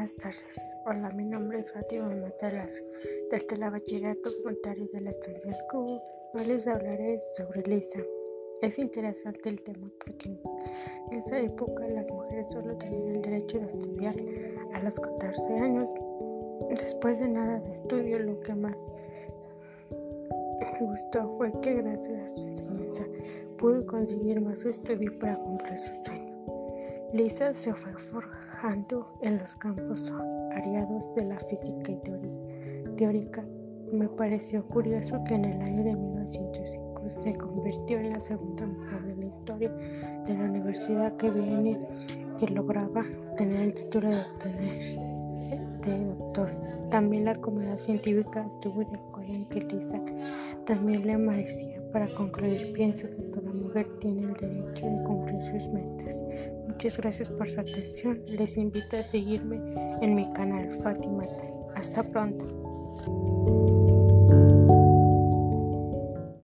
Buenas tardes. Hola, mi nombre es Fátima Matalas, del Telebachillerato Voluntario de la Estancia del Cubo. Hoy les hablaré sobre Lisa. Es interesante el tema porque en esa época las mujeres solo tenían el derecho de estudiar a los 14 años. Después de nada de estudio, lo que más me gustó fue que gracias a su enseñanza pudo conseguir más estudio para cumplir sus sueños. Lisa se fue forjando en los campos ariados de la física y teórica. Me pareció curioso que en el año de 1905 se convirtió en la segunda mujer de la historia de la universidad que viene que lograba tener el título de, de doctor. También la comunidad científica estuvo de acuerdo en que Lisa también le merecía. Para concluir, pienso que toda mujer tiene el derecho de. Muchas gracias por su atención. Les invito a seguirme en mi canal Fátima. Hasta pronto.